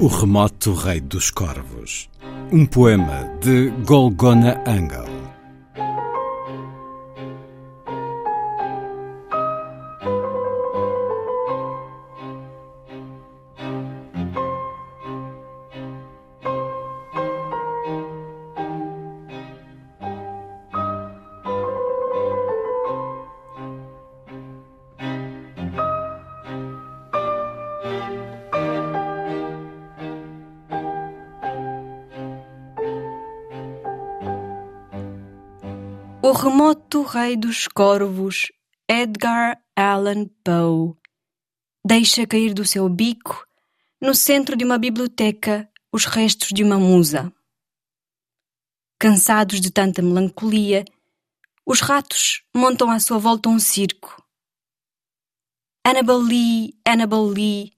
O Remoto Rei dos Corvos. Um poema de Golgona Angel. O remoto rei dos corvos, Edgar Allan Poe, deixa cair do seu bico, no centro de uma biblioteca, os restos de uma musa. Cansados de tanta melancolia, os ratos montam à sua volta um circo. Annabel Lee, Annabel Lee,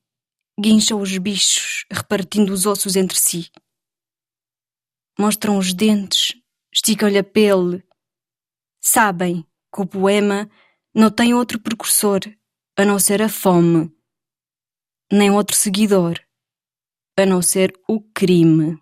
guincham os bichos, repartindo os ossos entre si. Mostram os dentes, esticam-lhe a pele, sabem que o poema não tem outro precursor a não ser a fome, nem outro seguidor a não ser o crime.